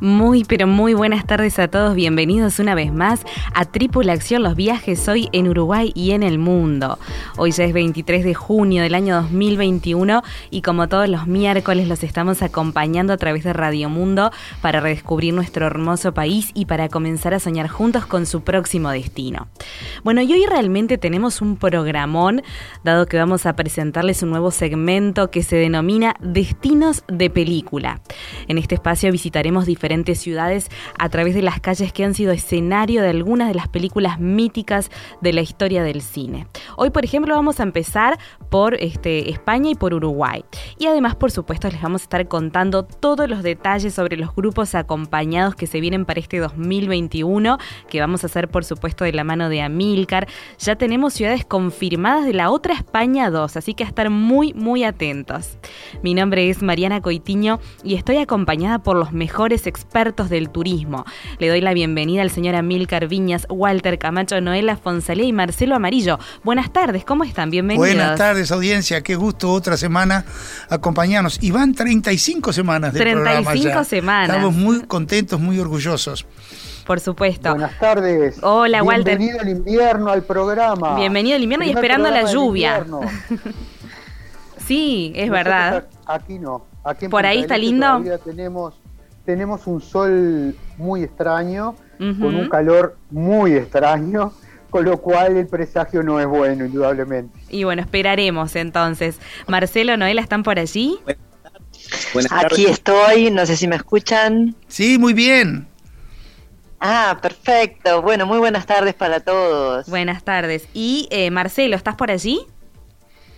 Muy, pero muy buenas tardes a todos. Bienvenidos una vez más a Tripulación Los Viajes hoy en Uruguay y en el mundo. Hoy ya es 23 de junio del año 2021 y como todos los miércoles los estamos acompañando a través de Radio Mundo para redescubrir nuestro hermoso país y para comenzar a soñar juntos con su próximo destino. Bueno, y hoy realmente tenemos un programón, dado que vamos a presentarles un nuevo segmento que se denomina Destinos de Película. En este espacio visitaremos diferentes ciudades a través de las calles que han sido escenario de algunas de las películas míticas de la historia del cine. Hoy, por ejemplo, vamos a empezar por este, España y por Uruguay. Y además, por supuesto, les vamos a estar contando todos los detalles sobre los grupos acompañados que se vienen para este 2021, que vamos a hacer, por supuesto, de la mano de Amilcar. Ya tenemos ciudades confirmadas de la otra España 2, así que a estar muy, muy atentos. Mi nombre es Mariana Coitiño y estoy acompañada por los mejores expertos del turismo. Le doy la bienvenida al señor Amilcar Viñas, Walter Camacho, Noela Fonsalé y Marcelo Amarillo. Buenas tardes, ¿cómo están? Bienvenidos. Buenas tardes, audiencia. Qué gusto otra semana acompañarnos. Y van 35 semanas de 35 semanas. Estamos muy contentos, muy orgullosos. Por supuesto. Buenas tardes. Hola, Walter. Bienvenido al invierno, al programa. Bienvenido al invierno y esperando la lluvia. sí, es verdad. Aquí no. Aquí Por ahí está lindo. tenemos tenemos un sol muy extraño, con un calor muy extraño, con lo cual el presagio no es bueno, indudablemente. Y bueno, esperaremos entonces. Marcelo, Noela, ¿están por allí? Aquí estoy, no sé si me escuchan. Sí, muy bien. Ah, perfecto. Bueno, muy buenas tardes para todos. Buenas tardes. Y eh, Marcelo, ¿estás por allí?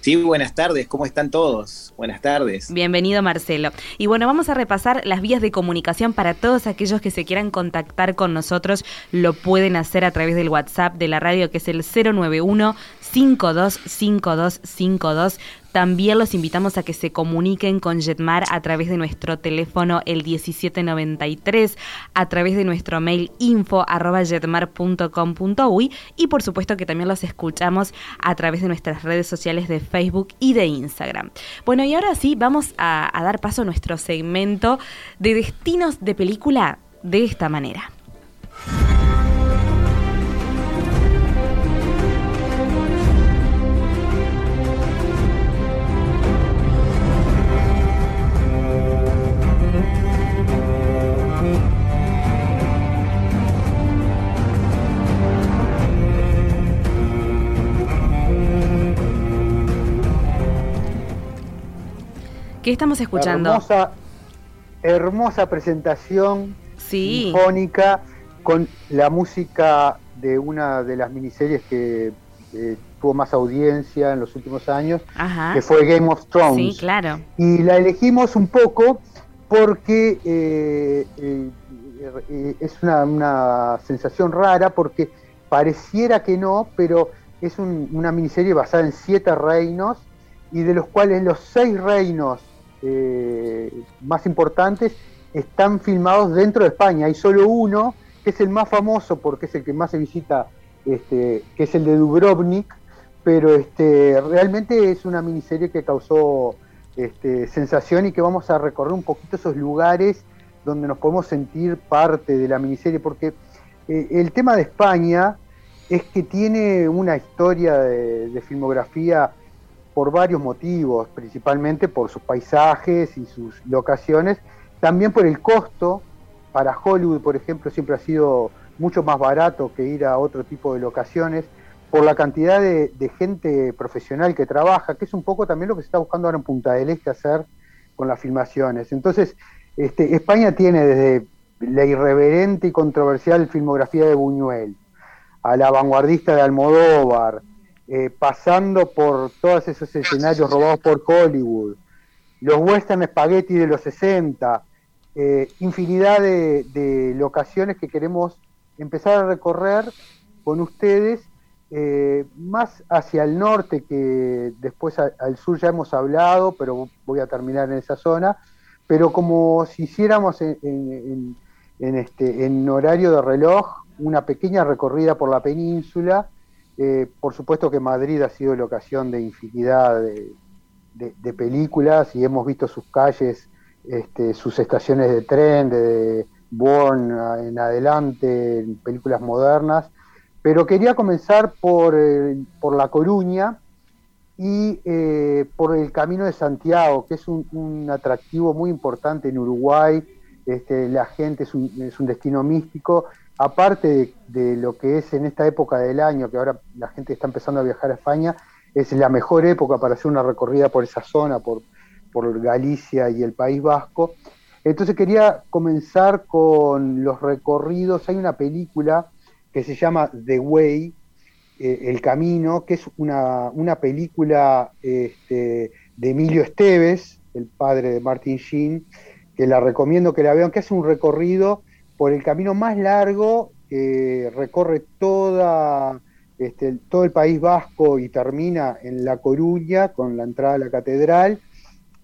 Sí, buenas tardes, ¿cómo están todos? Buenas tardes. Bienvenido Marcelo. Y bueno, vamos a repasar las vías de comunicación para todos aquellos que se quieran contactar con nosotros. Lo pueden hacer a través del WhatsApp de la radio que es el 091 525252. También los invitamos a que se comuniquen con Jetmar a través de nuestro teléfono el 1793, a través de nuestro mail info y por supuesto que también los escuchamos a través de nuestras redes sociales de Facebook y de Instagram. Bueno, y ahora sí, vamos a, a dar paso a nuestro segmento de destinos de película de esta manera. ¿Qué estamos escuchando? Hermosa, hermosa presentación sí. sinfónica con la música de una de las miniseries que eh, tuvo más audiencia en los últimos años, que fue Game of Thrones. Sí, claro. Y la elegimos un poco porque eh, eh, es una, una, sensación rara, porque pareciera que no, pero es un, una miniserie basada en siete reinos y de los cuales los seis reinos eh, más importantes están filmados dentro de España. Hay solo uno, que es el más famoso porque es el que más se visita, este, que es el de Dubrovnik, pero este, realmente es una miniserie que causó este, sensación y que vamos a recorrer un poquito esos lugares donde nos podemos sentir parte de la miniserie, porque eh, el tema de España es que tiene una historia de filmografía por varios motivos, principalmente por sus paisajes y sus locaciones, también por el costo. Para Hollywood, por ejemplo, siempre ha sido mucho más barato que ir a otro tipo de locaciones, por la cantidad de, gente profesional que trabaja, que es un poco también lo que se está buscando ahora en Punta del Este hacer con las filmaciones. Entonces, este, España tiene desde la irreverente y controversial filmografía de Buñuel, a la vanguardista de Almodóvar, eh, pasando por todos esos escenarios robados por Hollywood, los western spaghetti de los 60, eh, infinidad de, locaciones que queremos empezar a recorrer con ustedes, eh, más hacia el norte, que después al sur ya hemos hablado, pero voy a terminar en esa zona, pero como si hiciéramos en, este, en horario de reloj una pequeña recorrida por la península, eh, por supuesto que Madrid ha sido la ocasión de infinidad de, películas y hemos visto sus calles, este, sus estaciones de tren, de Bourne en adelante, películas modernas. Pero quería comenzar por, por La Coruña y eh, por el Camino de Santiago, que es un, atractivo muy importante en Uruguay. Este, la gente es un, es un destino místico, aparte de, lo que es en esta época del año, que ahora la gente está empezando a viajar a España, es la mejor época para hacer una recorrida por esa zona, por, Galicia y el País Vasco. Entonces quería comenzar con los recorridos. Hay una película que se llama The Way, eh, El Camino, que es una, película este, de Emilio Esteves, el padre de Martin Sheen, que la recomiendo que la vean, que es un recorrido por el camino más largo que recorre toda este, todo el País Vasco y termina en La Coruña con la entrada a la catedral.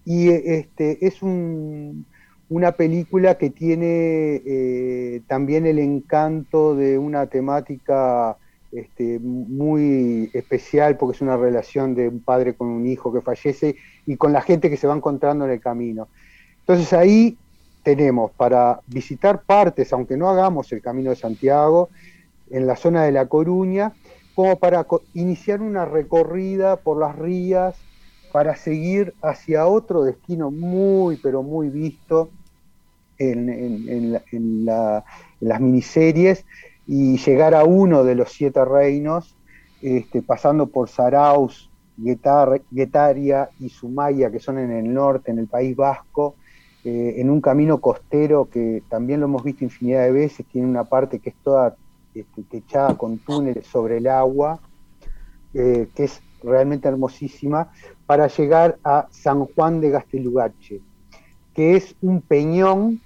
Y este, es una película que tiene eh, también el encanto de una temática este, muy especial porque es una relación de un padre con un hijo que fallece y con la gente que se va encontrando en el camino. Entonces ahí tenemos para visitar partes, aunque no hagamos el Camino de Santiago, en la zona de La Coruña, como para iniciar una recorrida por las rías para seguir hacia otro destino muy, pero muy visto en, las miniseries y llegar a uno de los siete reinos, este, pasando por Saraus, Guetaria y Sumaya, que son en el norte, en el País Vasco, eh, en un camino costero que también lo hemos visto infinidad de veces, tiene una parte que es toda este, techada con túneles sobre el agua, eh, que es realmente hermosísima, para llegar a San Juan de Gastelugache, que es un peñón,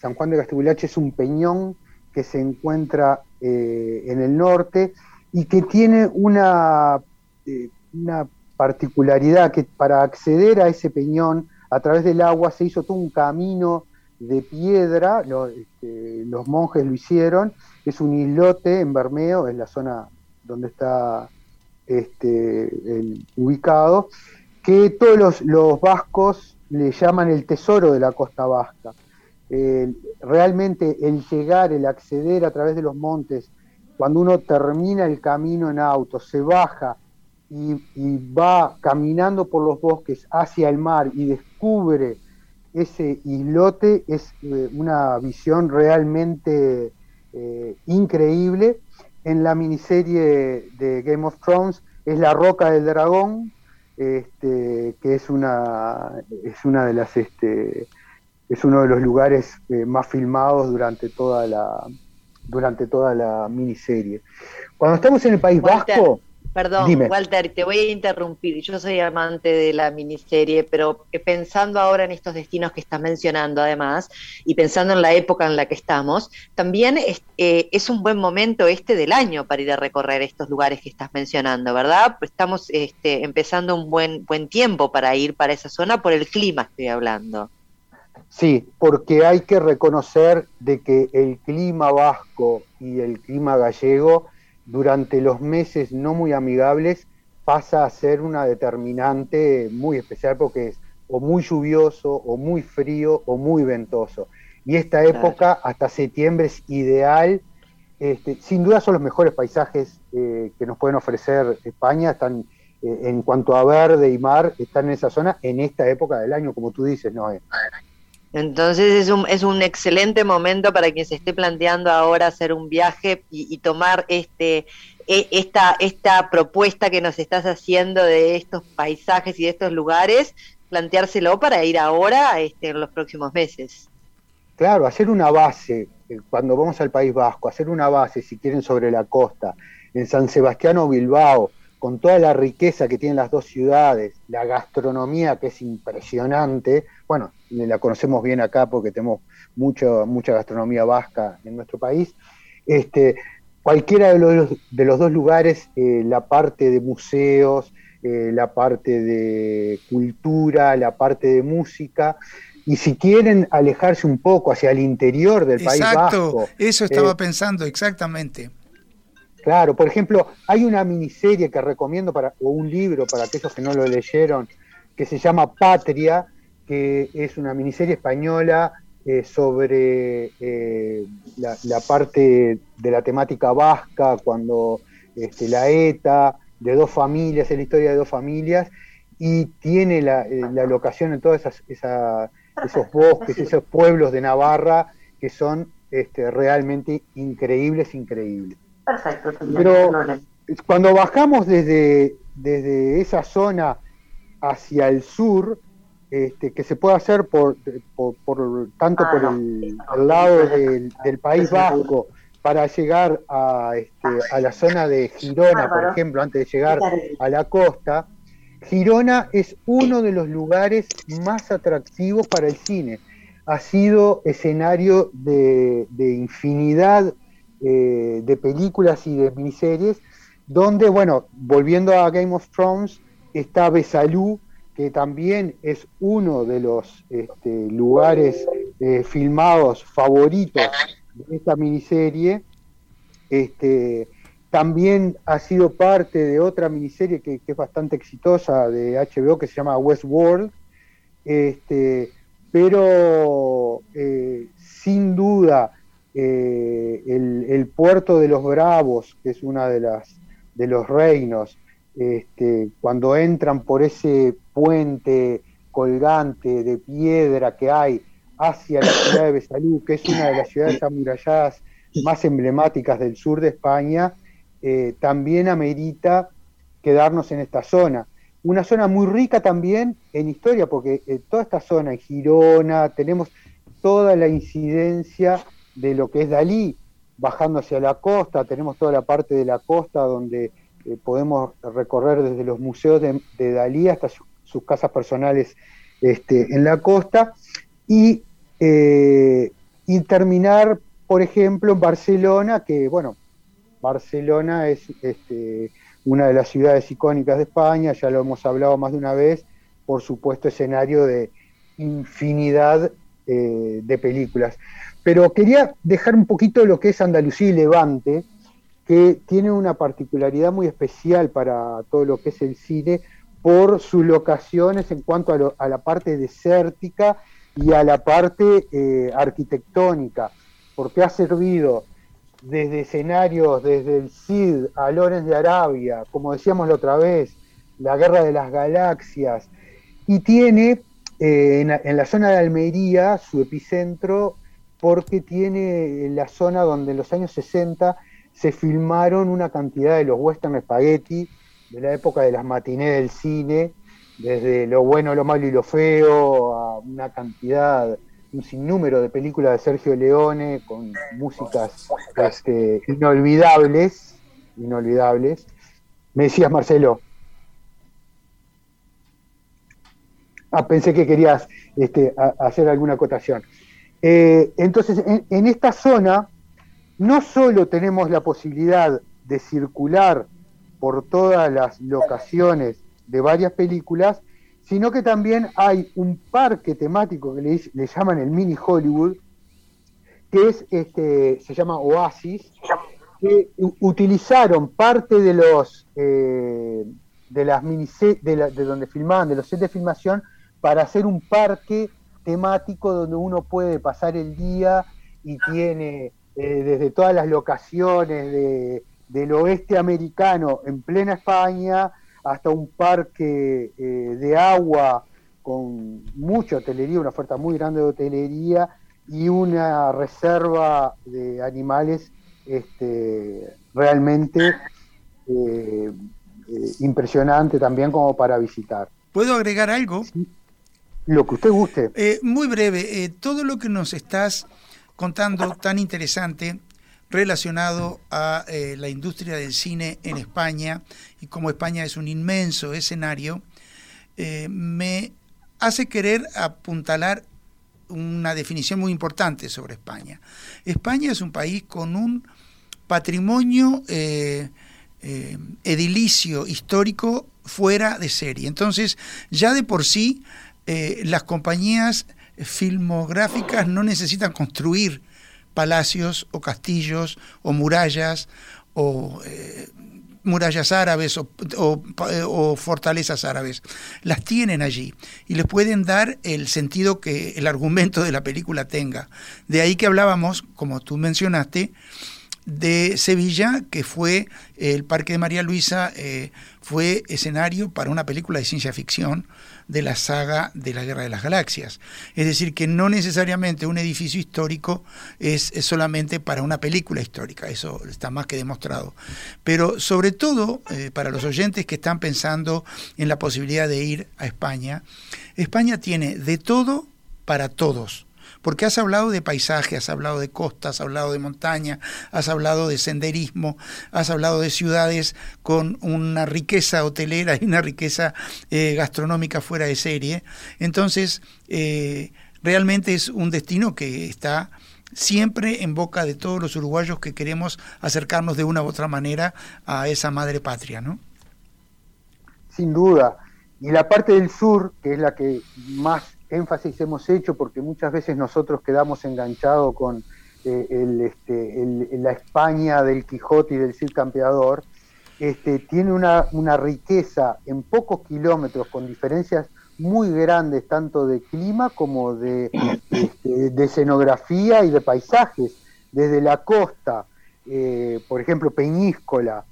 San Juan de Gastelugache es un peñón que se encuentra eh, en el norte y que tiene una, una particularidad que para acceder a ese peñón a través del agua se hizo todo un camino de piedra, este, los monjes lo hicieron, es un islote en Bermeo, en la zona donde está este, ubicado, que todos los, vascos le llaman el tesoro de la costa vasca. realmente el llegar, el acceder a través de los montes, cuando uno termina el camino en auto, se baja y, va caminando por los bosques hacia el mar y descubre ese islote, es eh, una visión realmente eh, increíble. En la miniserie de Game of Thrones es La Roca del Dragón, este, que es una, es una de las este, es uno de los lugares eh, más filmados durante toda la durante toda la miniserie. Cuando estamos en el País Vasco, Perdón, Walter, te voy a interrumpir. Yo soy amante de la miniserie, pero pensando ahora en estos destinos que estás mencionando, además, y pensando en la época en la que estamos, también es, eh, es un buen momento este del año para ir a recorrer estos lugares que estás mencionando, ¿verdad? Estamos este, empezando un buen, buen tiempo para ir para esa zona por el clima, estoy hablando. Sí, porque hay que reconocer de que el clima vasco y el clima gallego durante los meses no muy amigables pasa a ser una determinante muy especial porque es o muy lluvioso, o muy frío, o muy ventoso. Y esta época, hasta septiembre, es ideal. Este, sin duda son los mejores paisajes eh, que nos pueden ofrecer España. Están eh, en cuanto a verde y mar, están en esa zona en esta época del año, como tú dices, Noé. Entonces es un, es un excelente momento para quien se esté planteando ahora hacer un viaje y, tomar este, e, esta, esta propuesta que nos estás haciendo de estos paisajes y de estos lugares, planteárselo para ir ahora este, en los próximos meses. claro, hacer una base, eh, cuando vamos al País Vasco, hacer una base, si quieren, sobre la costa, en San Sebastián o Bilbao, con toda la riqueza que tienen las dos ciudades, la gastronomía que es impresionante, bueno, la conocemos bien acá porque tenemos mucho, mucha gastronomía vasca en nuestro país, este, cualquiera de los, de los dos lugares, eh, la parte de museos, eh, la parte de cultura, la parte de música, y si quieren alejarse un poco hacia el interior del país vasco. Eso estaba eh, pensando, exactamente. Claro, por ejemplo, hay una miniserie que recomiendo para, o un libro para aquellos que no lo leyeron, que se llama Patria, que es una miniserie española eh, sobre eh, la, parte de la temática vasca, cuando este, la ETA, de dos familias, es la historia de dos familias, y tiene la, eh, locación en todos esos bosques, esos pueblos de Navarra que son este, realmente increíbles, increíbles. Perfecto. Pero cuando bajamos desde, desde esa zona hacia el sur, este, que se puede hacer por, por, tanto por ah, el, lado del, País Vasco para llegar a, este, a la zona de Girona, por ejemplo, antes de llegar a la costa, Girona es uno de los lugares más atractivos para el cine. Ha sido escenario de, de infinidad eh, de películas y de miniseries, donde, bueno, volviendo a Game of Thrones, está Besalú, que también es uno de los este, lugares eh, filmados favoritos de esta miniserie. Este, también ha sido parte de otra miniserie que, es bastante exitosa de HBO que se llama Westworld. Este, pero eh, sin duda eh, el, puerto de los Bravos, que es una de las de los reinos, este, cuando entran por ese puente colgante de piedra que hay hacia la ciudad de Besalú, que es una de las ciudades amuralladas más emblemáticas del sur de España, eh, también amerita quedarnos en esta zona. Una zona muy rica también en historia, porque en toda esta zona, en Girona, tenemos toda la incidencia de lo que es Dalí, bajando hacia la costa, tenemos toda la parte de la costa donde eh, podemos recorrer desde los museos de, Dalí hasta sus casas personales este, en la costa, y, eh, y, terminar, por ejemplo, en Barcelona, que bueno, Barcelona es este, una de las ciudades icónicas de España, ya lo hemos hablado más de una vez, por supuesto escenario de infinidad eh, de películas. Pero quería dejar un poquito lo que es Andalucía y Levante, que tiene una particularidad muy especial para todo lo que es el cine por sus locaciones en cuanto a, la parte desértica y a la parte eh, arquitectónica, porque ha servido desde escenarios, desde el Cid a Lorenz de Arabia, como decíamos la otra vez, la Guerra de las Galaxias, y tiene eh, en, la zona de Almería su epicentro porque tiene la zona donde en los años 60 se filmaron una cantidad de los western spaghetti de la época de las matinés del cine, desde lo bueno, lo malo y lo feo, a una cantidad, un sinnúmero de películas de Sergio Leone con músicas inolvidables, inolvidables. Me decías, Marcelo. Ah, pensé que querías este, hacer alguna acotación. Eh, entonces, en, esta zona no solo tenemos la posibilidad de circular por todas las locaciones de varias películas, sino que también hay un parque temático que le, llaman el Mini Hollywood, que es este, se llama Oasis, que utilizaron parte de los eh, de las mini de, de donde filmaban, de los sets de filmación, para hacer un parque temático donde uno puede pasar el día y tiene eh, desde todas las locaciones de, del oeste americano en plena España hasta un parque eh, de agua con mucha hotelería, una oferta muy grande de hotelería y una reserva de animales este, realmente eh, impresionante también como para visitar. ¿Puedo agregar algo? Lo que usted guste. Eh, muy breve, eh, todo lo que nos estás contando tan interesante relacionado a eh, la industria del cine en España y como España es un inmenso escenario, me hace querer apuntalar una definición muy importante sobre España. España es un país con un patrimonio edilicio histórico fuera de serie. Entonces, ya de por sí, eh, las compañías filmográficas no necesitan construir palacios o castillos o murallas o eh, murallas árabes o, fortalezas árabes. Las tienen allí y les pueden dar el sentido que el argumento de la película tenga. De ahí que hablábamos, como tú mencionaste, de Sevilla, que fue el Parque de María Luisa, eh, fue escenario para una película de ciencia ficción de la saga de la Guerra de las Galaxias. Es decir, que no necesariamente un edificio histórico es, solamente para una película histórica, eso está más que demostrado. Pero sobre todo, eh, para los oyentes que están pensando en la posibilidad de ir a España, España tiene de todo para todos porque has hablado de paisaje, has hablado de costas, has hablado de montaña, has hablado de senderismo, has hablado de ciudades con una riqueza hotelera y una riqueza eh, gastronómica fuera de serie. Entonces, eh, realmente es un destino que está siempre en boca de todos los uruguayos que queremos acercarnos de una u otra manera a esa madre patria, ¿no? Sin duda. Y la parte del sur, que es la que más énfasis hemos hecho porque muchas veces nosotros quedamos enganchados con eh, este, la España del Quijote y del Cid Campeador, este, tiene una, riqueza en pocos kilómetros con diferencias muy grandes tanto de clima como de, este, escenografía y de paisajes, desde la costa, eh, por ejemplo Peñíscola,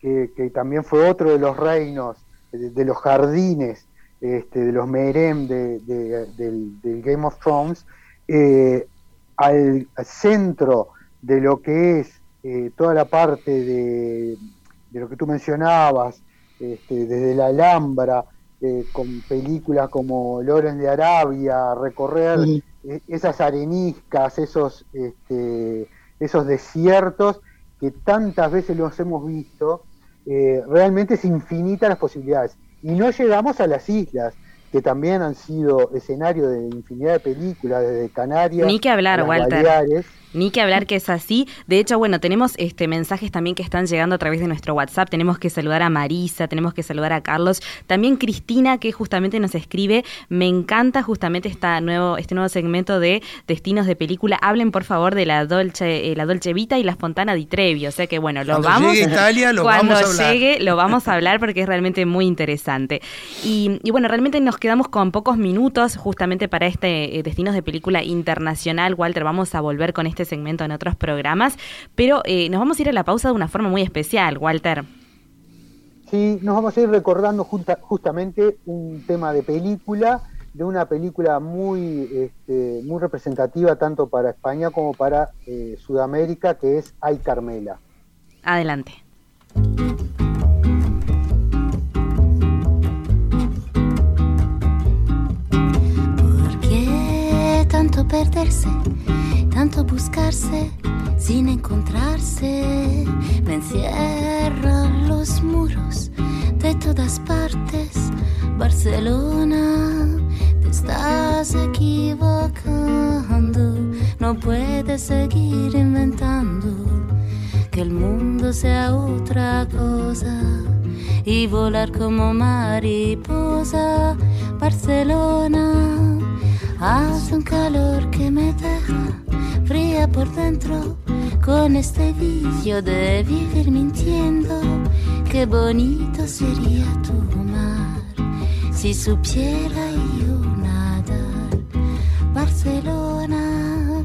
que, también fue otro de los reinos, de los jardines, este, de los Merem de, del, Game of Thrones, eh, al, centro de lo que es eh, toda la parte de, lo que tú mencionabas, este, desde la Alhambra, eh, con películas como Loren de Arabia, recorrer esas areniscas, esos, este, esos desiertos que tantas veces los hemos visto, realmente es infinita las posibilidades. Y no llegamos a las islas, que también han sido escenario de infinidad de películas, desde Canarias. Ni que hablar, Walter. Ni que hablar que es así. De hecho, bueno, tenemos este mensajes también que están llegando a través de nuestro WhatsApp. Tenemos que saludar a Marisa, tenemos que saludar a Carlos, también Cristina que justamente nos escribe. Me encanta justamente esta nuevo este nuevo segmento de destinos de película. Hablen por favor de la Dolce eh, la Dolce Vita y la Fontana di Trevi. O sea que bueno, lo vamos llegue Italia, lo cuando vamos a llegue lo vamos a hablar porque es realmente muy interesante. Y, bueno, realmente nos quedamos con pocos minutos justamente para este eh, destinos de película internacional. Walter, vamos a volver con este segmento en otros programas, pero eh, nos vamos a ir a la pausa de una forma muy especial, Walter. Sí, nos vamos a ir recordando justamente un tema de película, de una película muy, este, muy representativa tanto para España como para eh, Sudamérica, que es Ay Carmela. Adelante. Tanto perderse? tanto buscarse sin encontrarse. Me encierran los muros de todas partes. Barcelona, te estás equivocando. No puedes seguir inventando que el mundo sea otra cosa y volar como mariposa. Barcelona, hace un calor que me deja fría por dentro con este vicio de vivir mintiendo. Qué bonito sería tu mar si supiera yo nadar. Barcelona,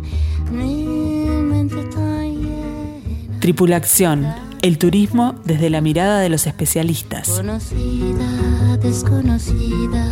mi mente tan llena. Tripulación. El turismo desde la mirada de los especialistas. Conocida, desconocida,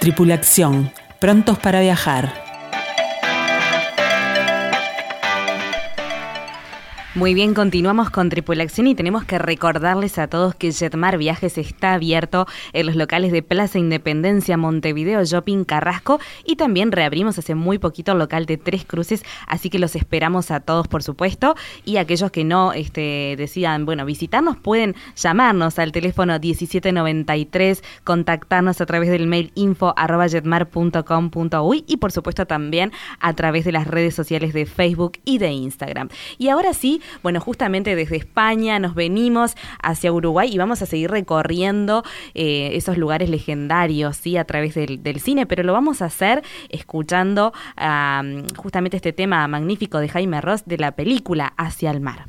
Tripulación, prontos para viajar. Muy bien, continuamos con Tripulación y tenemos que recordarles a todos que Jetmar Viajes está abierto en los locales de Plaza Independencia, Montevideo, Shopping, Carrasco y también reabrimos hace muy poquito el local de Tres Cruces, así que los esperamos a todos, por supuesto, y aquellos que no este, decidan, bueno, visitarnos pueden llamarnos al teléfono 1793, contactarnos a través del mail info arroba jetmar.com.uy y por supuesto también a través de las redes sociales de Facebook y de Instagram. Y ahora sí, bueno, justamente desde España nos venimos hacia Uruguay y vamos a seguir recorriendo eh, esos lugares legendarios, ¿sí? A través del, cine, pero lo vamos a hacer escuchando justamente este tema magnífico de Jaime Ross de la película Hacia el Mar.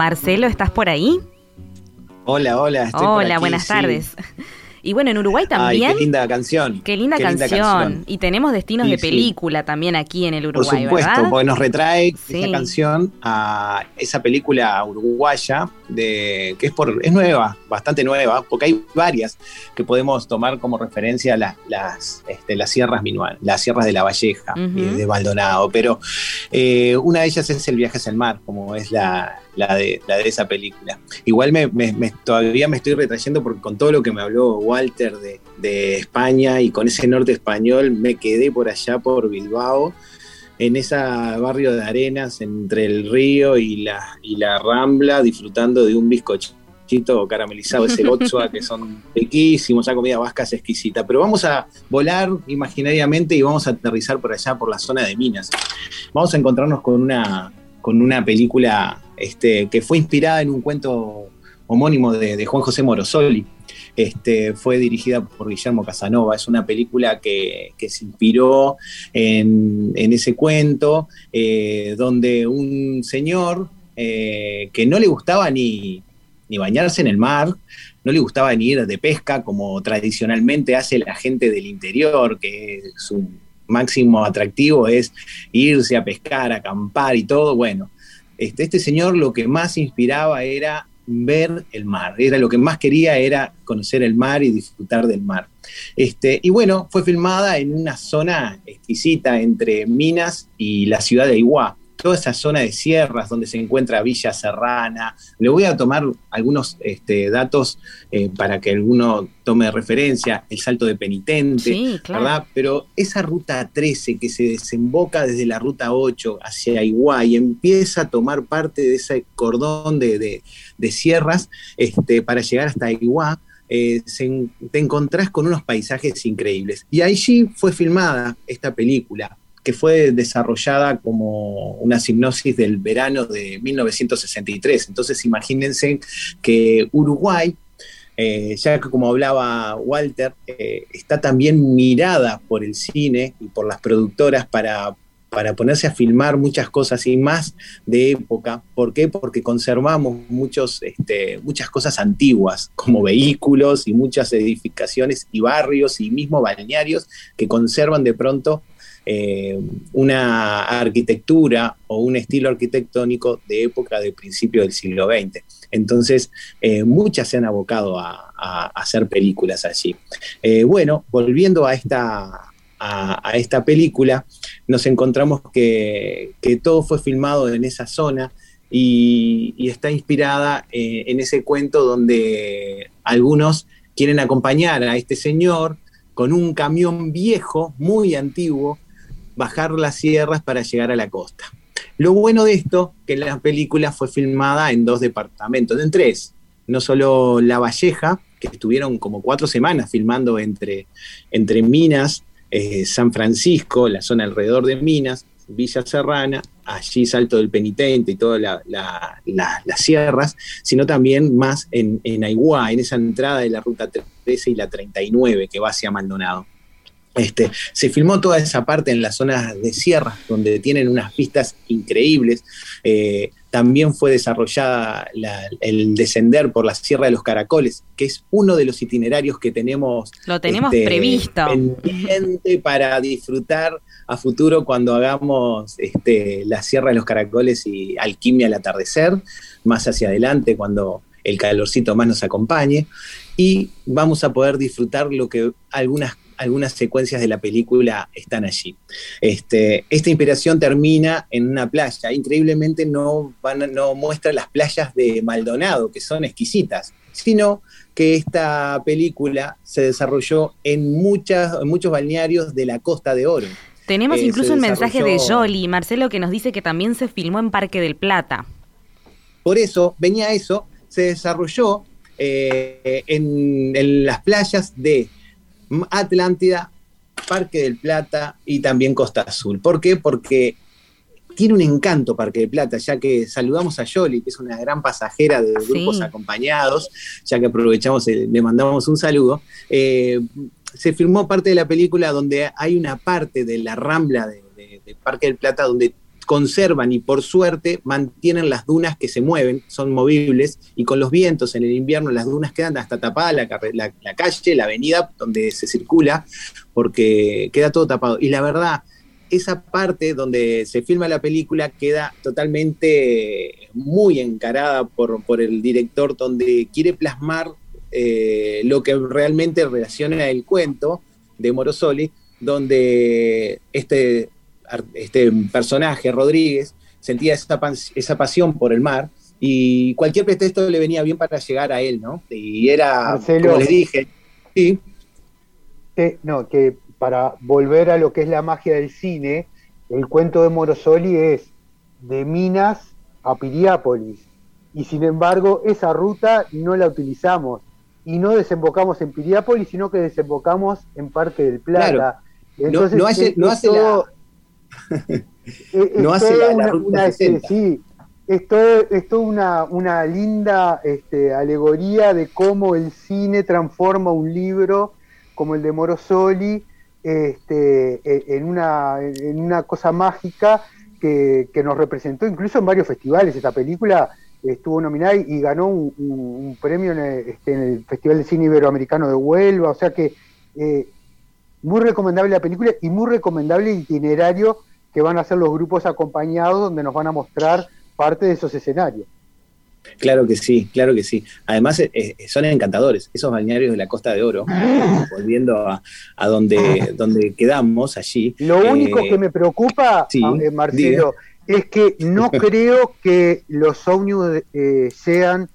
Marcelo, ¿estás por ahí? Hola, hola. Estoy hola, buenas tardes. Y bueno, en Uruguay también. qué linda canción. Qué linda, canción. Y tenemos destinos de película también aquí en el Uruguay, Por supuesto, porque nos retrae Sí. esa canción a esa película uruguaya de que es por es nueva, bastante nueva, porque hay varias que podemos tomar como referencia las las, este, las sierras minual, las sierras de la Valleja, y de Maldonado, pero eh, una de ellas es el viaje hacia el mar, como es la, la de, la de esa película. Igual me, me- me- todavía me estoy retrayendo porque con todo lo que me habló Walter de, de España y con ese norte español, me quedé por allá por Bilbao, en ese barrio de arenas entre el río y la, y la rambla, disfrutando de un bizcochito caramelizado, ese gotzua, que son riquísimos, esa comida vasca es exquisita. Pero vamos a volar imaginariamente y vamos a aterrizar por allá, por la zona de Minas. Vamos a encontrarnos con una, con una película este, que fue inspirada en un cuento homónimo de, Juan José Morosoli. Este, fue dirigida por Guillermo Casanova. Es una película que, se inspiró en, en ese cuento, eh, donde un señor eh, que no le gustaba ni, ni bañarse en el mar, no le gustaba ni ir de pesca como tradicionalmente hace la gente del interior, que su máximo atractivo es irse a pescar, acampar y todo. Bueno, este, este señor lo que más inspiraba era ver el mar, era lo que más quería era conocer el mar y disfrutar del mar. Este, y bueno, fue filmada en una zona exquisita entre Minas y la ciudad de Iguá, toda esa zona de sierras donde se encuentra Villa Serrana. Le voy a tomar algunos este, datos eh, para que alguno tome referencia, el Salto de Penitente, Sí, claro. ¿verdad? Pero esa ruta 13 que se desemboca desde la ruta 8 hacia Iguá y empieza a tomar parte de ese cordón de, de- de sierras este, para llegar hasta Iguá, eh, se te encontrás con unos paisajes increíbles. Y allí fue filmada esta película, que fue desarrollada como una sinopsis del verano de 1963. Entonces imagínense que Uruguay, eh, ya que como hablaba Walter, eh, está también mirada por el cine y por las productoras para, para ponerse a filmar muchas cosas y más de época. ¿Por qué? Porque conservamos muchos, este, muchas cosas antiguas, como vehículos y muchas edificaciones y barrios y mismo balnearios que conservan de pronto eh, una arquitectura o un estilo arquitectónico de época de principio del siglo XX. Entonces, eh, muchas se han abocado a, hacer películas allí. Eh, bueno, volviendo a esta, a, esta película, nos encontramos que, todo fue filmado en esa zona y, está inspirada en ese cuento donde algunos quieren acompañar a este señor con un camión viejo, muy antiguo, bajar las sierras para llegar a la costa. Lo bueno de esto, que la película fue filmada en dos departamentos, en tres. No solo La Valleja, que estuvieron como cuatro semanas filmando entre, entre Minas, eh, San Francisco, la zona alrededor de Minas, Villa Serrana, allí Salto del Penitente y todas las sierras, sino también más en, en Aiguá, en esa entrada de la ruta 13 y la 39 que va hacia Maldonado. Este, se filmó toda esa parte en las zonas de sierras, donde tienen unas pistas increíbles. Eh, también fue desarrollada el descender por la Sierra de los Caracoles, que es uno de los itinerarios que tenemos. Lo tenemos este, previsto. Pendiente para disfrutar a futuro cuando hagamos este, la Sierra de los Caracoles y Alquimia al atardecer, más hacia adelante, cuando el calorcito más nos acompañe. Y vamos a poder disfrutar lo que algunas algunas secuencias de la película están allí. Este, esta inspiración termina en una playa. Increíblemente no, no muestra las playas de Maldonado, que son exquisitas, sino que esta película se desarrolló en, muchas, muchos balnearios de la Costa de Oro. Tenemos eh, incluso un mensaje de Jolly, Marcelo, que nos dice que también se filmó en Parque del Plata. Por eso, venía eso, se desarrolló eh, en, las playas de Atlántida, Parque del Plata y también Costa Azul. ¿Por qué? Porque tiene un encanto Parque del Plata, ya que saludamos a Yoli, que es una gran pasajera de grupos acompañados, ya que aprovechamos, y le mandamos un saludo. Eh, se filmó parte de la película donde hay una parte de la rambla de, de Parque del Plata donde conservan y por suerte mantienen las dunas que se mueven, son movibles, y con los vientos en el invierno las dunas quedan hasta tapada la, calle, la avenida donde se circula, porque queda todo tapado. Y la verdad, esa parte donde se filma la película queda totalmente muy encarada por, por el director, donde quiere plasmar eh, lo que realmente relaciona el cuento de Morosoli, donde este este personaje, Rodríguez, sentía esa, esa pasión por el mar y cualquier pretexto le venía bien para llegar a él, ¿no? Y era, como les dije, sí. no, que para volver a lo que es la magia del cine, el cuento de Morosoli es de Minas a Piriápolis. Y sin embargo, esa ruta no la utilizamos. Y no desembocamos en Piriápolis, sino que desembocamos en Parque del Plata. Entonces, no, hace, no hace la no hace la, ruta este, sí, esto es toda una, linda este, alegoría de cómo el cine transforma un libro como el de Morosoli este, e, en, una, en una cosa mágica que, nos representó incluso en varios festivales. Esta película estuvo nominada y, ganó un, premio este, en el, Festival de Cine Iberoamericano de Huelva. O sea que eh, muy recomendable la película y muy recomendable el itinerario que van a ser los grupos acompañados donde nos van a mostrar parte de esos escenarios. Claro que sí, claro que sí. Además eh, eh, son encantadores, esos balnearios de la Costa de Oro, volviendo a, donde, donde quedamos allí. Lo único eh, que me preocupa, Marcelo, es que no creo que los ómnibus sean,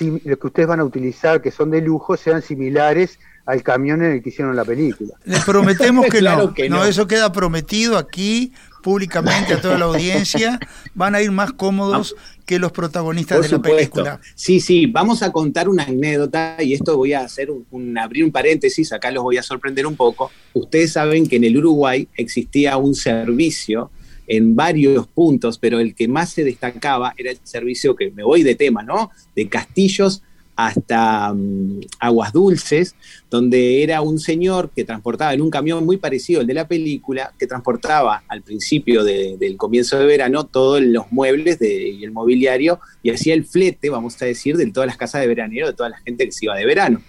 los que ustedes van a utilizar, que son de lujo, sean similares al camión en el que hicieron la película. Les prometemos que, no. no. eso queda prometido aquí públicamente a toda la audiencia, van a ir más cómodos que los protagonistas de la película. Sí, sí, vamos a contar una anécdota y esto voy a hacer un, abrir un paréntesis, acá los voy a sorprender un poco. Ustedes saben que en el Uruguay existía un servicio en varios puntos, pero el que más se destacaba era el servicio que me voy de tema, ¿no? De castillos hasta mm, Aguas Dulces, donde era un señor que transportaba en un camión muy parecido al de la película, que transportaba al principio del comienzo de verano todos los muebles y el mobiliario y hacía el flete, vamos a decir, de todas las casas de veranero, de toda la gente que se iba de verano.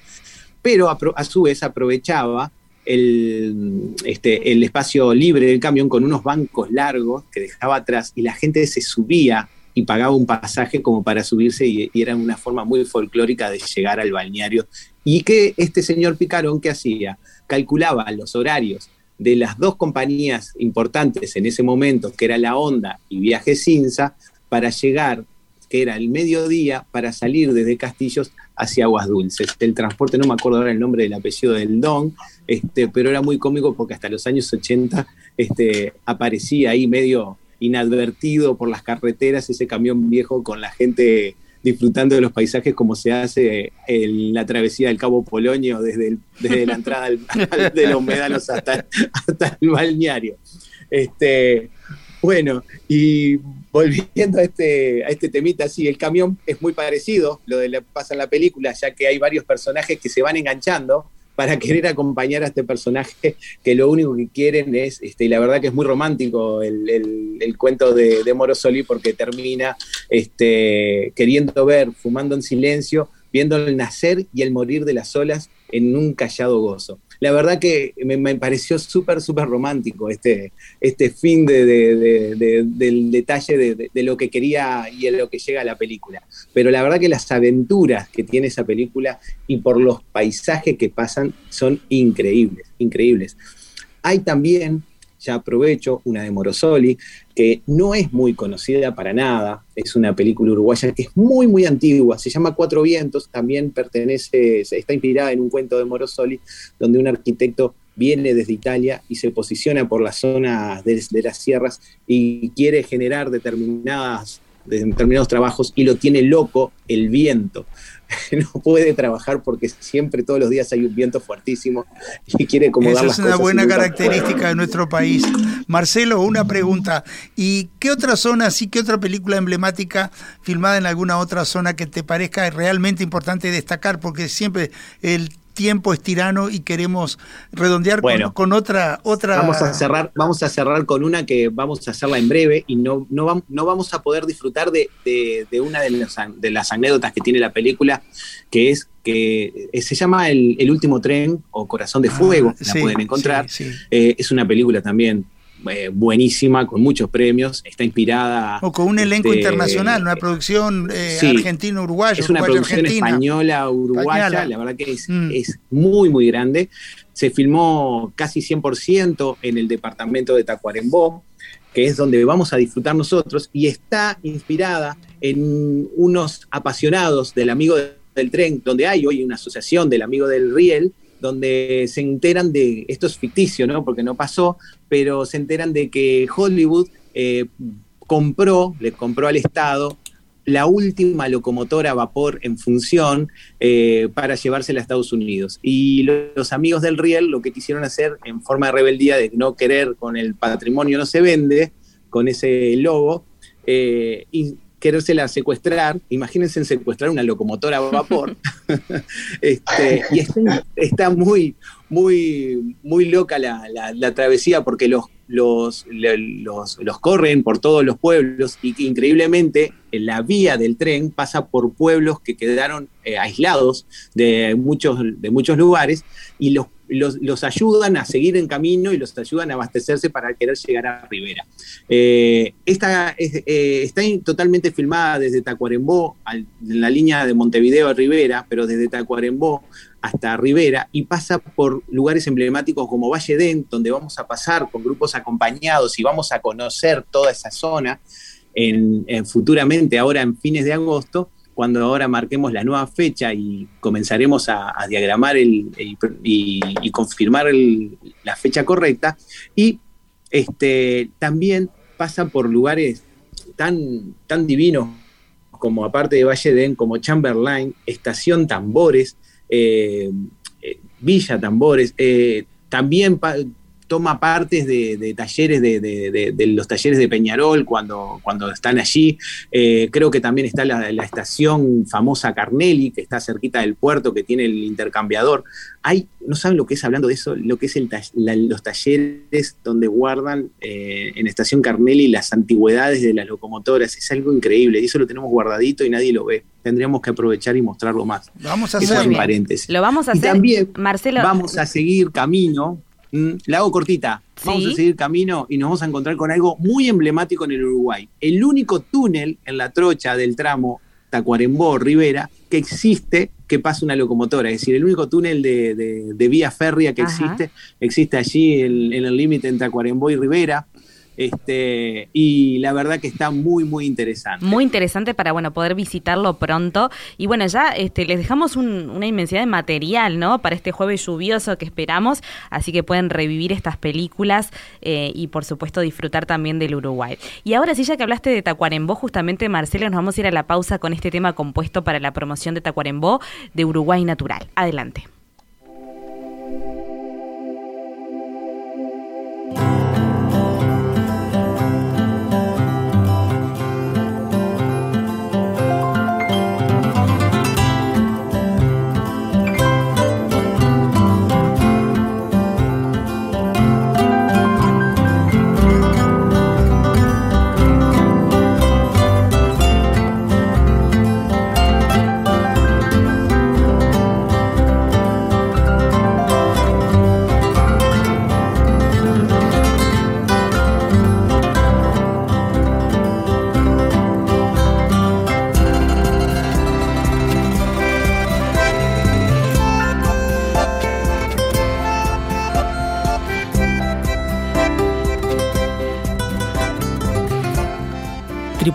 Pero a, su vez aprovechaba el, este, el espacio libre del camión con unos bancos largos que dejaba atrás y la gente se subía y pagaba un pasaje como para subirse y, era una forma muy folclórica de llegar al balneario. Y que este señor Picarón, ¿qué hacía? Calculaba los horarios de las dos compañías importantes en ese momento, que era la Honda y Viaje Cinza, para llegar que era el mediodía, para salir desde Castillos hacia Aguas Dulces. El transporte, no me acuerdo ahora el nombre del apellido del Don, este, pero era muy cómico porque hasta los años 80 este, aparecía ahí medio inadvertido por las carreteras ese camión viejo con la gente disfrutando de los paisajes como se hace en la travesía del Cabo Polonio desde, desde la entrada de los médanos hasta, hasta el balneario. Este, bueno, y volviendo a este, a este temita, sí, el camión es muy parecido, lo de que pasa en la película, ya que hay varios personajes que se van enganchando para querer acompañar a este personaje que lo único que quieren es, este, y la verdad que es muy romántico el, cuento de, de, Morosoli porque termina este, queriendo ver, fumando en silencio, viendo el nacer y el morir de las olas en un callado gozo la verdad que me, pareció súper, súper romántico este, este fin del detalle de, lo que quería y en lo que llega a la película. Pero la verdad que las aventuras que tiene esa película y por los paisajes que pasan son increíbles, increíbles. Hay también ya aprovecho, una de Morosoli, que no es muy conocida para nada, es una película uruguaya que es muy, muy antigua, se llama Cuatro Vientos, también pertenece, está inspirada en un cuento de Morosoli, donde un arquitecto viene desde Italia y se posiciona por las zonas de, las sierras y quiere generar determinadas determinados trabajos y lo tiene loco el viento. no puede trabajar porque siempre todos los días hay un viento fuertísimo y quiere como Esa es una buena característica de nuestro país. Marcelo, una pregunta. ¿Y qué otra zona, sí, qué otra película emblemática filmada en alguna otra zona que te parezca realmente importante destacar? Porque siempre el tiempo es tirano y queremos redondear con, otra, otra. Vamos a cerrar, vamos a cerrar con una que vamos a hacerla en breve y no, no, no vamos a poder disfrutar de, una de las, de las, anécdotas que tiene la película, que es que eh, se llama el, último tren o Corazón de ah, Fuego, la pueden encontrar. Eh, es una película también eh, buenísima, con muchos premios, está inspirada... O con un elenco este, internacional, una producción eh, argentina-uruguaya. Es una producción española-uruguaya, la verdad que mm. es, muy, muy grande. Se filmó casi 100% en el departamento de Tacuarembó, que es donde vamos a disfrutar nosotros, y está inspirada en unos apasionados del amigo del tren, donde hay hoy una asociación del amigo del riel, donde se enteran de, esto es ficticio, ¿no? Porque no pasó, pero se enteran de que Hollywood eh, compró, le compró al Estado la última locomotora a vapor en función eh, para llevársela a Estados Unidos. Y los amigos del Riel lo que quisieron hacer en forma de rebeldía de no querer con el patrimonio no se vende, con ese logo, eh, querérsela secuestrar, imagínense secuestrar una locomotora a vapor, este, y está, muy, muy, muy loca la, travesía porque los, los, los, corren por todos los pueblos y que increíblemente la vía del tren pasa por pueblos que quedaron eh, aislados de muchos, de muchos lugares y los los, ayudan a seguir en camino y los ayudan a abastecerse para querer llegar a Rivera. Eh, esta eh, está totalmente filmada desde Tacuarembó, en la línea de Montevideo a Rivera, pero desde Tacuarembó hasta Rivera y pasa por lugares emblemáticos como Valle Den, donde vamos a pasar con grupos acompañados y vamos a conocer toda esa zona en, futuramente, ahora en fines de agosto cuando ahora marquemos la nueva fecha y comenzaremos a, diagramar el, y, confirmar la fecha correcta. Y este, también pasa por lugares tan, tan divinos como aparte de Valle Den, como Chamberlain, Estación Tambores, eh, eh, Villa Tambores, eh, también toma partes de, talleres de, los talleres de Peñarol cuando, cuando están allí. Eh, creo que también está la, estación famosa Carnelli, que está cerquita del puerto, que tiene el intercambiador. Hay, no saben lo que es hablando de eso, lo que es el, los talleres donde guardan eh, en estación Carnelli las antigüedades de las locomotoras. Es algo increíble y eso lo tenemos guardadito y nadie lo ve. Tendríamos que aprovechar y mostrarlo más. Vamos a hacer. paréntesis. Lo vamos a y hacer. También Marcelo. Vamos a seguir camino la hago cortita. Vamos a seguir camino y nos vamos a encontrar con algo muy emblemático en el Uruguay. El único túnel en la trocha del tramo Tacuarembó-Rivera que existe que pasa una locomotora. Es decir, el único túnel de, vía férrea que existe, existe allí en, el límite entre Tacuarembó y Rivera. Este, y la verdad que está muy, muy interesante. Muy interesante para bueno poder visitarlo pronto. Y bueno, ya este, les dejamos un- una inmensidad de material, ¿no? Para este jueves lluvioso que esperamos. Así que pueden revivir estas películas eh, y por supuesto disfrutar también del Uruguay. Y ahora sí, ya que hablaste de Tacuarembó, justamente Marcelo, nos vamos a ir a la pausa con este tema compuesto para la promoción de Tacuarembó de Uruguay Natural. Adelante.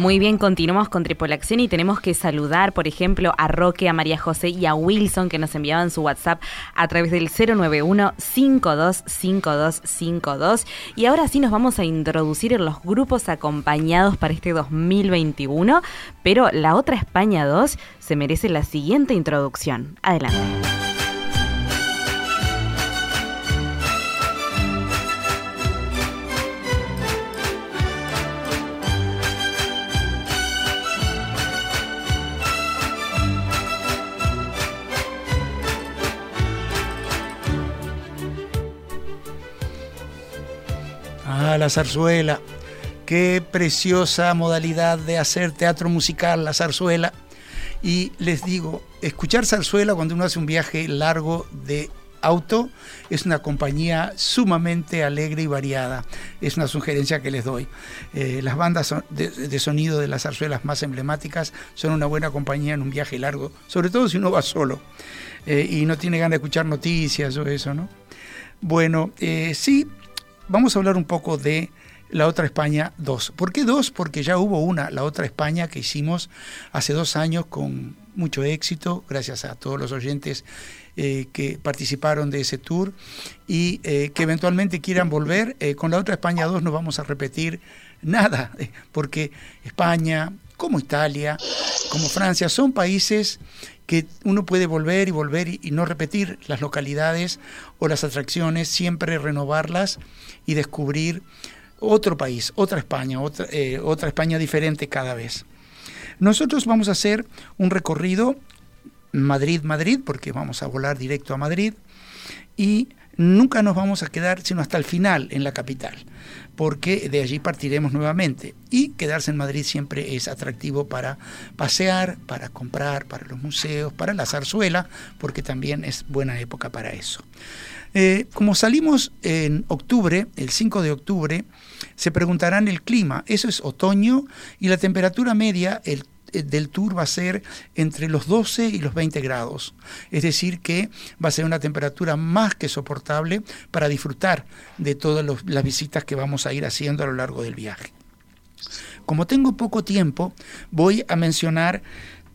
Muy bien, continuamos con Tripulación y tenemos que saludar, por ejemplo, a Roque, a María José y a Wilson que nos enviaban su WhatsApp a través del 091-525252. Y ahora sí nos vamos a introducir en los grupos acompañados para este 2021, pero la otra España 2 se merece la siguiente introducción. Adelante. La zarzuela. Qué preciosa modalidad de hacer teatro musical, la zarzuela. Y les digo, escuchar zarzuela cuando uno hace un viaje largo de auto es una compañía sumamente alegre y variada. Es una sugerencia que les doy. Eh, las bandas de sonido de las zarzuelas más emblemáticas son una buena compañía en un viaje largo, sobre todo si uno va solo eh, y no tiene ganas de escuchar noticias o eso, ¿no? Bueno, eh, sí, vamos a hablar un poco de la otra España 2. ¿Por qué 2? Porque ya hubo una, la otra España que hicimos hace dos años con mucho éxito, gracias a todos los oyentes eh, que participaron de ese tour y eh, que eventualmente quieran volver. Eh, con la otra España 2 no vamos a repetir nada, porque España, como Italia, como Francia, son países que uno puede volver y volver y, no repetir las localidades o las atracciones, siempre renovarlas y descubrir otro país, otra España, otra, eh, otra España diferente cada vez. Nosotros vamos a hacer un recorrido Madrid-Madrid, porque vamos a volar directo a Madrid, y nunca nos vamos a quedar sino hasta el final en la capital, porque de allí partiremos nuevamente. Y quedarse en Madrid siempre es atractivo para pasear, para comprar, para los museos, para la zarzuela, porque también es buena época para eso. Eh, como salimos en octubre, el 5 de octubre, se preguntarán el clima. Eso es otoño y la temperatura media el, del tour va a ser entre los 12 y los 20 grados. Es decir, que va a ser una temperatura más que soportable para disfrutar de todas las visitas que vamos a ir haciendo a lo largo del viaje. Como tengo poco tiempo, voy a mencionar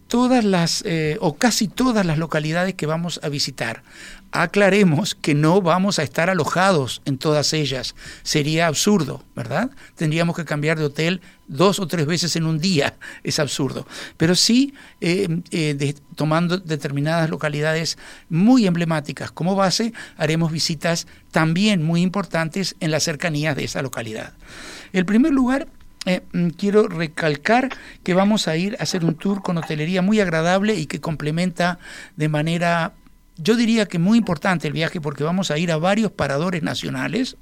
todas las, eh, o casi todas las localidades que vamos a visitar. Aclaremos que no vamos a estar alojados en todas ellas. Sería absurdo, ¿verdad? Tendríamos que cambiar de hotel dos o tres veces en un día. Es absurdo. Pero sí, eh, eh, tomando determinadas localidades muy emblemáticas como base, haremos visitas también muy importantes en las cercanías de esa localidad. El primer lugar eh, mm, quiero recalcar que vamos a ir a hacer un tour con hotelería muy agradable y que complementa de manera, yo diría que muy importante el viaje porque vamos a ir a varios paradores nacionales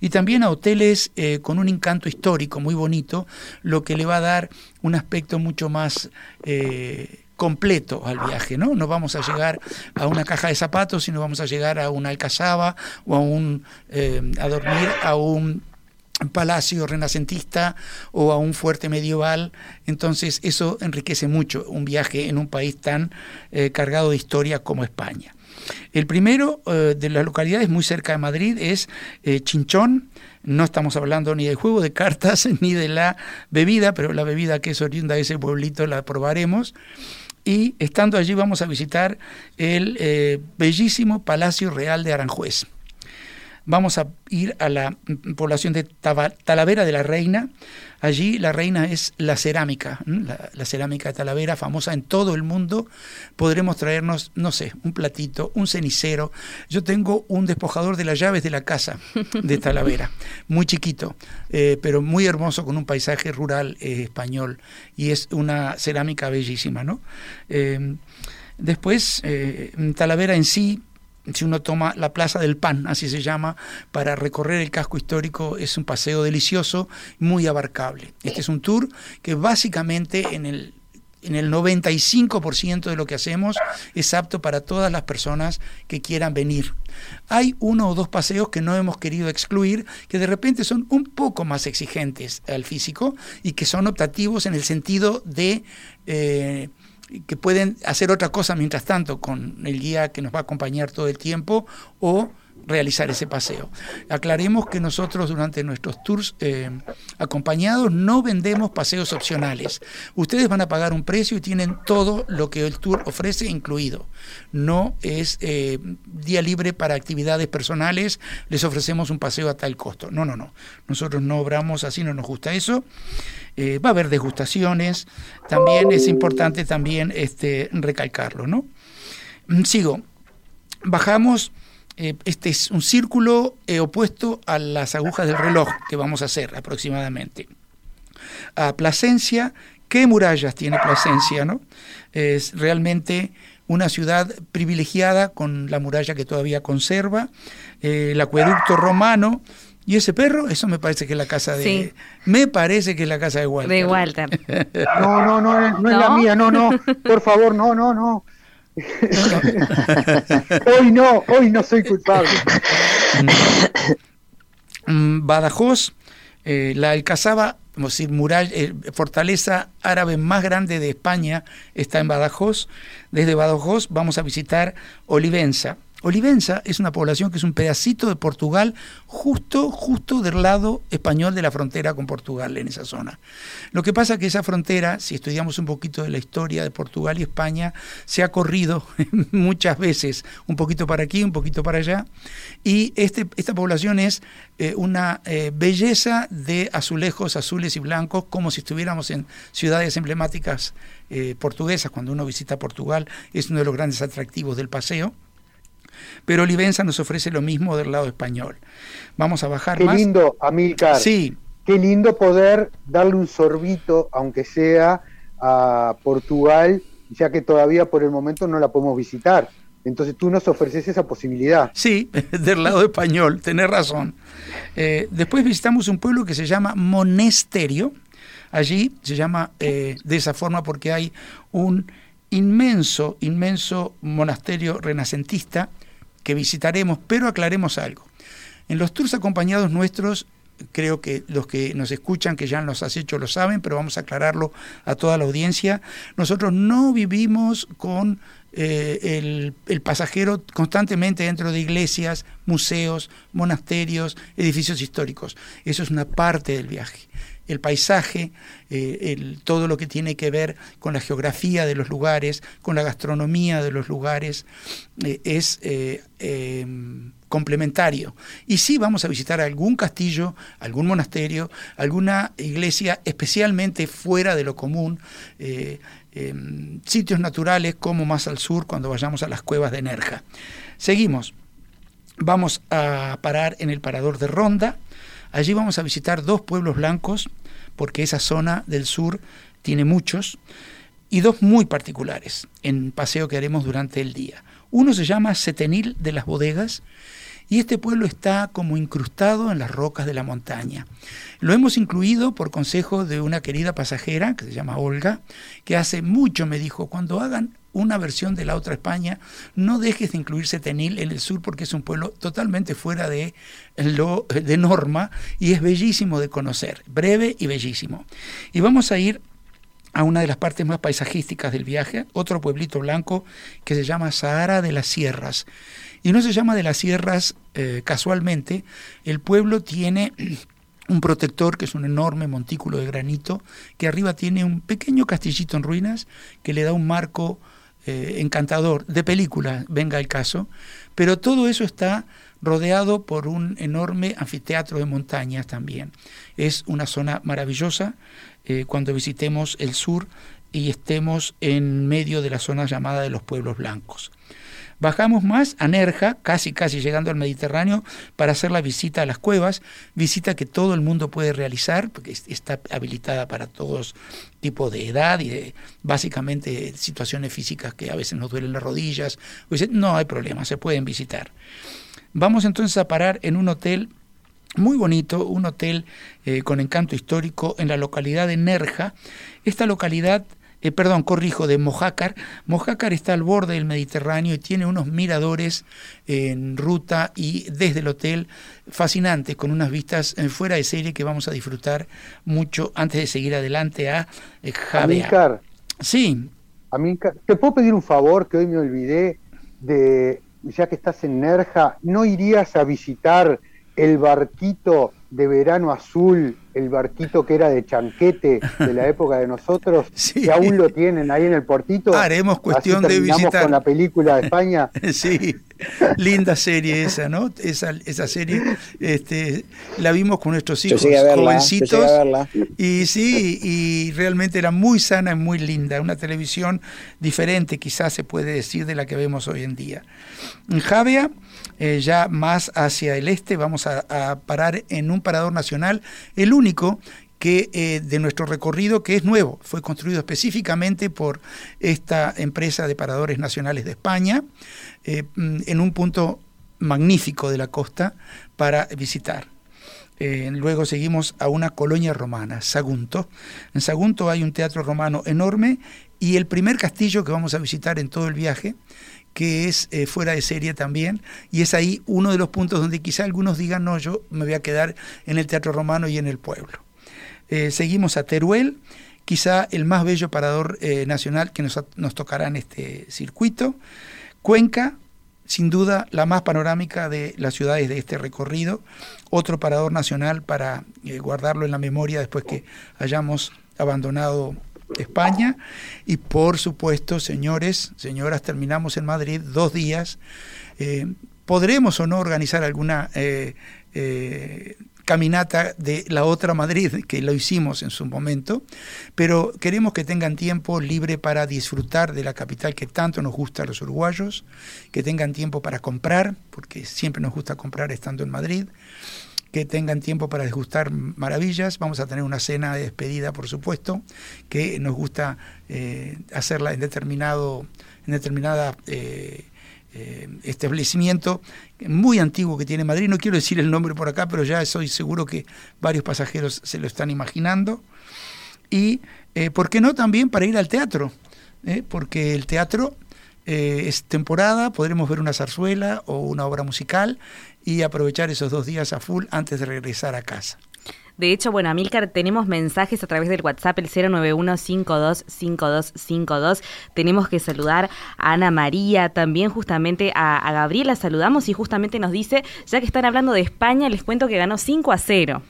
y también a hoteles eh, con un encanto histórico muy bonito, lo que le va a dar un aspecto mucho más... eh, completo al viaje, ¿no? No vamos a llegar a una caja de zapatos, sino vamos a llegar a una alcazaba o a un a dormir a un palacio renacentista o a un fuerte medieval. Entonces eso enriquece mucho un viaje en un país tan eh, cargado de historia como España. El primero eh, de las localidades muy cerca de Madrid es eh, Chinchón. No estamos hablando ni del juego de cartas ni de la bebida, pero la bebida que es oriunda de ese pueblito la probaremos. Y estando allí vamos a visitar el bellísimo Palacio Real de Aranjuez vamos a ir a la población de Talavera de la Reina. Allí la reina es la cerámica, la, la cerámica de Talavera, famosa en todo el mundo. Podremos traernos, no sé, un platito, un cenicero. Yo tengo un despojador de las llaves de la casa de Talavera, muy chiquito, eh, pero muy hermoso con un paisaje rural eh, español. Y es una cerámica bellísima, ¿no? Eh, después, Talavera en sí si uno toma la Plaza del Pan, así se llama, para recorrer el casco histórico, es un paseo delicioso, muy abarcable. Este es un tour que básicamente en el en el 95% de lo que hacemos es apto para todas las personas que quieran venir. Hay uno o dos paseos que no hemos querido excluir, que de repente son un poco más exigentes al físico y que son optativos en el sentido de eh, que pueden hacer otra cosa mientras tanto con el guía que nos va a acompañar todo el tiempo o realizar ese paseo. Aclaremos que nosotros durante nuestros tours eh, acompañados no vendemos paseos opcionales. Ustedes van a pagar un precio y tienen todo lo que el tour ofrece incluido. No es eh, día libre para actividades personales, les ofrecemos un paseo a tal costo. No, no, no. Nosotros no obramos así, no nos gusta eso. Eh, va a haber degustaciones, también es importante también este, recalcarlo, ¿no? Mm, Sigo. Bajamos, eh, este es un círculo eh, opuesto a las agujas del reloj que vamos a hacer aproximadamente. A Plasencia, ¿qué murallas tiene Plasencia, no? Es realmente una ciudad privilegiada con la muralla que todavía conserva, eh, el acueducto romano, y ese perro, eso me parece que es la casa de... Sí. Me parece que es la casa de Walter. De Walter. No, no, no, no, es la mía, no, no, por favor, no, no, no. hoy no, hoy no soy culpable. Mm, Badajoz, eh, la Alcazaba, decir, eh, fortaleza árabe más grande de España está en Badajoz. Desde Badajoz vamos a visitar Olivenza. Olivenza es una población que es un pedacito de Portugal, justo, justo del lado español de la frontera con Portugal, en esa zona. Lo que pasa es que esa frontera, si estudiamos un poquito de la historia de Portugal y España, se ha corrido muchas veces, un poquito para aquí, un poquito para allá, y este, esta población es eh, una eh, belleza de azulejos azules y blancos, como si estuviéramos en ciudades emblemáticas eh, portuguesas. Cuando uno visita Portugal es uno de los grandes atractivos del paseo. Pero Olivenza nos ofrece lo mismo del lado español. Vamos a bajar Qué más. lindo, Amilcar. Sí, Qué lindo poder darle un sorbito, aunque sea a Portugal, ya que todavía por el momento no la podemos visitar. Entonces tú nos ofreces esa posibilidad. Sí, del lado español, tenés razón. Eh, después visitamos un pueblo que se llama Monesterio. Allí se llama eh, de esa forma porque hay un inmenso, inmenso monasterio renacentista que visitaremos, pero aclaremos algo. En los tours acompañados nuestros, creo que los que nos escuchan, que ya nos has hecho, lo saben, pero vamos a aclararlo a toda la audiencia. Nosotros no vivimos con eh, el, el pasajero constantemente dentro de iglesias, museos, monasterios, edificios históricos. Eso es una parte del viaje. El paisaje, eh, todo lo que tiene que ver con la geografía de los lugares, con la gastronomía de los lugares, eh, es eh, complementario. Y sí vamos a visitar algún castillo, algún monasterio, alguna iglesia especialmente fuera de lo común, em, sitios naturales como más al sur cuando vayamos a las cuevas de Nerja. Seguimos. Vamos a parar en el parador de Ronda. Allí vamos a visitar dos pueblos blancos, porque esa zona del sur tiene muchos, y dos muy particulares en paseo que haremos durante el día. Uno se llama Setenil de las Bodegas, y este pueblo está como incrustado en las rocas de la montaña. Lo hemos incluido por consejo de una querida pasajera que se llama Olga, que hace mucho me dijo, cuando hagan una versión de la otra España, no dejes de incluir Setenil en el sur porque es un pueblo totalmente fuera de lo de norma y es bellísimo de conocer, breve y bellísimo. Y vamos a ir a una de las partes más paisajísticas del viaje, otro pueblito blanco que se llama Sahara de las Sierras. Y no se llama de las Sierras eh, casualmente, el pueblo tiene un protector que es un enorme montículo de granito, que arriba tiene un pequeño castillito en ruinas que le da un marco eh, encantador, de película, venga el caso, pero todo eso está rodeado por un enorme anfiteatro de montañas también. Es una zona maravillosa eh, cuando visitemos el sur y estemos en medio de la zona llamada de los pueblos blancos. Bajamos más a Nerja, casi casi llegando al Mediterráneo, para hacer la visita a las cuevas, visita que todo el mundo puede realizar, porque es- está habilitada para todos tipos de edad y de básicamente situaciones físicas que a veces nos duelen las rodillas. No hay problema, se pueden visitar. Vamos entonces a parar en un hotel muy bonito, un hotel eh, con encanto histórico en la localidad de Nerja. Esta localidad, eh, perdón, corrijo, de Mojácar. Mojácar está al borde del Mediterráneo y tiene unos miradores en ruta y desde el hotel fascinantes, con unas vistas eh, fuera de serie que vamos a disfrutar mucho antes de seguir adelante a eh. Amílcar, Sí, Amílcar, ¿te puedo pedir un favor que hoy me olvidé de, ya que estás en Nerja, ¿no irías a visitar el barquito de verano azul, el barquito que era de chanquete de la época de nosotros, Sí. que aún lo tienen ahí en el portito? Haremos cuestión Así de visitar. con la película de España. Sí, linda serie esa, ¿no? Esa, esa serie este, la vimos con nuestros hijos verla, jovencitos. llegué a verla. Y sí, y realmente era muy sana y muy linda, una televisión diferente quizás se puede decir de la que vemos hoy en día. En Javea, eh, ya más hacia el este, vamos a, parar en un parador nacional, el único que eh, de nuestro recorrido que es nuevo, fue construido específicamente por esta empresa de paradores nacionales de España, eh, mm, en un punto magnífico de la costa para visitar. Luego seguimos a una colonia romana, Sagunto. En Sagunto hay un teatro romano enorme y el primer castillo que vamos a visitar en todo el viaje, que es eh, fuera de serie también, y es ahí uno de los puntos donde quizá algunos digan, no, yo me voy a quedar en el teatro romano y en el pueblo. Eh, seguimos a Teruel, quizá el más bello parador eh, nacional que nos, nos tocará en este circuito. Cuenca, sin duda la más panorámica de las ciudades de este recorrido, otro parador nacional para guardarlo en la memoria después que hayamos abandonado España. Y por supuesto, señores, señoras, terminamos en Madrid dos días. Eh, podremos o no organizar alguna eh, eh, caminata de la otra Madrid, que lo hicimos en su momento, pero queremos que tengan tiempo libre para disfrutar de la capital que tanto nos gusta a los uruguayos, que tengan tiempo para comprar, porque siempre nos gusta comprar estando en Madrid, que tengan tiempo para degustar maravillas. Vamos a tener una cena de despedida, por supuesto, que nos gusta eh, hacerla en determinado, en determinada eh, eh, establecimiento muy antiguo que tiene Madrid. No quiero decir el nombre por acá, pero ya soy seguro que varios pasajeros se lo están imaginando. Y, ¿por qué no también para ir al teatro? Porque el teatro es temporada, podremos ver una zarzuela o una obra musical y aprovechar esos dos días a full antes de regresar a casa. De hecho, bueno, Amilcar, tenemos mensajes a través del WhatsApp, el 091-525252. Tenemos que saludar a Ana María, también justamente a, Gabriela saludamos y justamente nos dice, ya que están hablando de España, les cuento que ganó 5 a 0.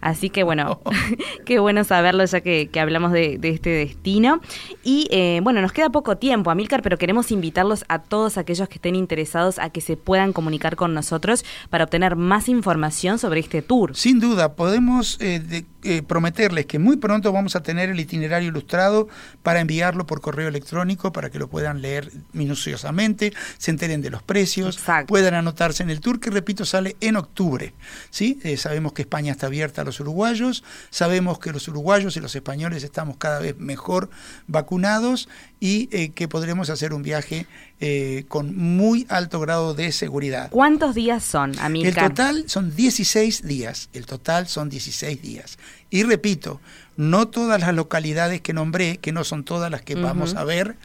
Así que bueno, qué bueno saberlo ya que, que hablamos de, de este destino. Y eh, bueno, nos queda poco tiempo, Amílcar, pero queremos invitarlos a todos aquellos que estén interesados a que se puedan comunicar con nosotros para obtener más información sobre este tour. Sin duda, podemos eh, de- eh, prometerles que muy pronto vamos a tener el itinerario ilustrado para enviarlo por correo electrónico para que lo puedan leer minuciosamente, se enteren de los precios, Exacto. puedan anotarse en el tour que repito sale en octubre. ¿sí? Eh, sabemos que España está abierta los uruguayos, sabemos que los uruguayos y los españoles estamos cada vez mejor vacunados y eh, que podremos hacer un viaje eh, con muy alto grado de seguridad. ¿Cuántos días son, El total son 16 días. El total son 16 días. Y repito, no todas las localidades que nombré, que no son todas las que vamos a ver.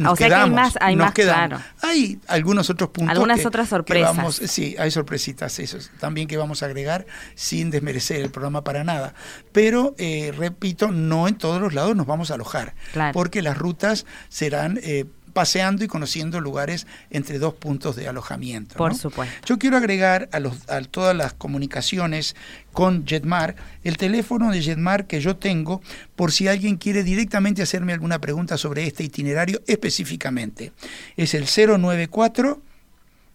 Nos o sea que hay quedamos, más- hay nos más, quedamos. claro. Hay algunos otros puntos. Algunas que- otras sorpresas. vamos- sí, hay sorpresitas, eso también que vamos a agregar sin desmerecer el programa para nada. Pero, eh, repito, no en todos los lados nos vamos a alojar. Claro. Porque las rutas serán eh, paseando y conociendo lugares entre dos puntos de alojamiento. Por ¿no? supuesto. Yo quiero agregar a, los, a todas las comunicaciones con Jetmar el teléfono de Jetmar que yo tengo por si alguien quiere directamente hacerme alguna pregunta sobre este itinerario específicamente. Es el 094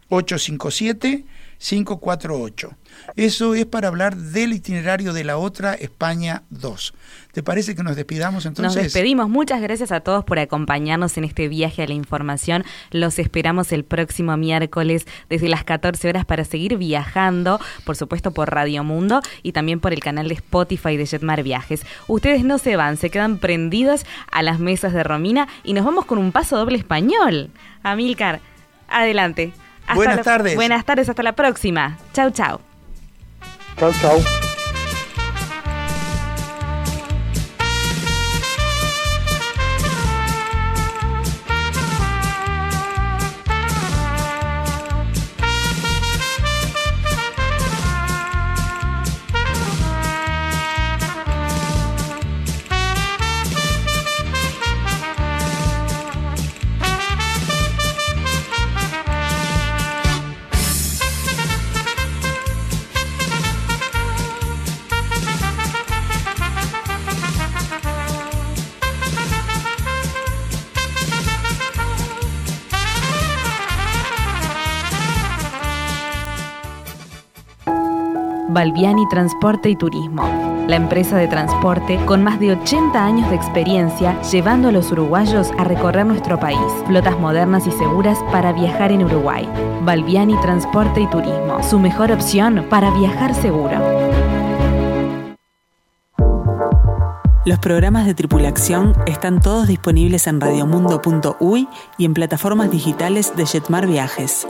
857 548. Eso es para hablar del itinerario de la otra España 2. ¿Te parece que nos despidamos entonces? Nos despedimos. Muchas gracias a todos por acompañarnos en este viaje a la información. Los esperamos el próximo miércoles desde las 14 horas para seguir viajando, por supuesto por Radio Mundo y también por el canal de Spotify de Jetmar Viajes. Ustedes no se van, se quedan prendidos a las mesas de Romina y nos vamos con un paso doble español. Amílcar, adelante. Hasta Buenas la- tardes. Buenas tardes, hasta la próxima. Chau, chau. Chau, chau. Balbiani Transporte y Turismo, la empresa de transporte con más de 80 años de experiencia llevando a los uruguayos a recorrer nuestro país. Flotas modernas y seguras para viajar en Uruguay. Balbiani Transporte y Turismo, su mejor opción para viajar seguro. Los programas de tripulación están todos disponibles en radiomundo.uy y en plataformas digitales de Jetmar Viajes.